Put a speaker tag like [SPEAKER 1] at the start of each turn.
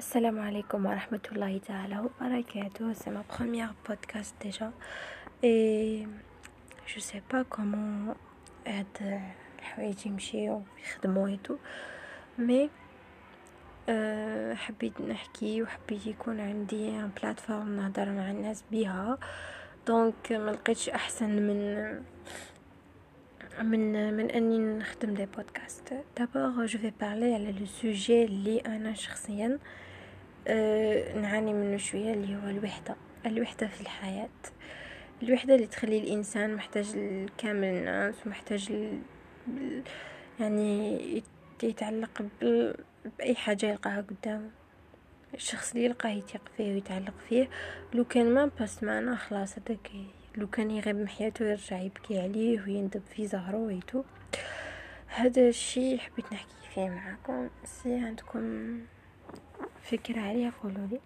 [SPEAKER 1] Assalamu alaikum wa rahmatullahi wa barakatuh. C'est ma première podcast déjà. Et je sais pas comment être le chouïjim ché ou le chouïjim et tout. Mais je suis très heureux de vous dire une plateforme pour vous donner des choses. Donc je suis très heureux de vous dire que vous avez des podcasts. D'abord, je vais parler le sujet de la chouïjim. آه، نعاني منه شوية اللي هو الوحدة الوحدة في الحياة الوحدة اللي تخلي الإنسان محتاج لكامل الناس ومحتاج ل... يعني يتعلق ب... بأي حاجة يلقاها قدامه الشخص اللي يلقاه يتيق فيه ويتعلق فيه لو كان ما باس معنا خلاص هداك لو كان يغيب من حياته يرجع يبكي عليه ويندب في زهره ويتوب هذا الشيء حبيت نحكي فيه معكم سي عندكم فكرة عالية فولو لي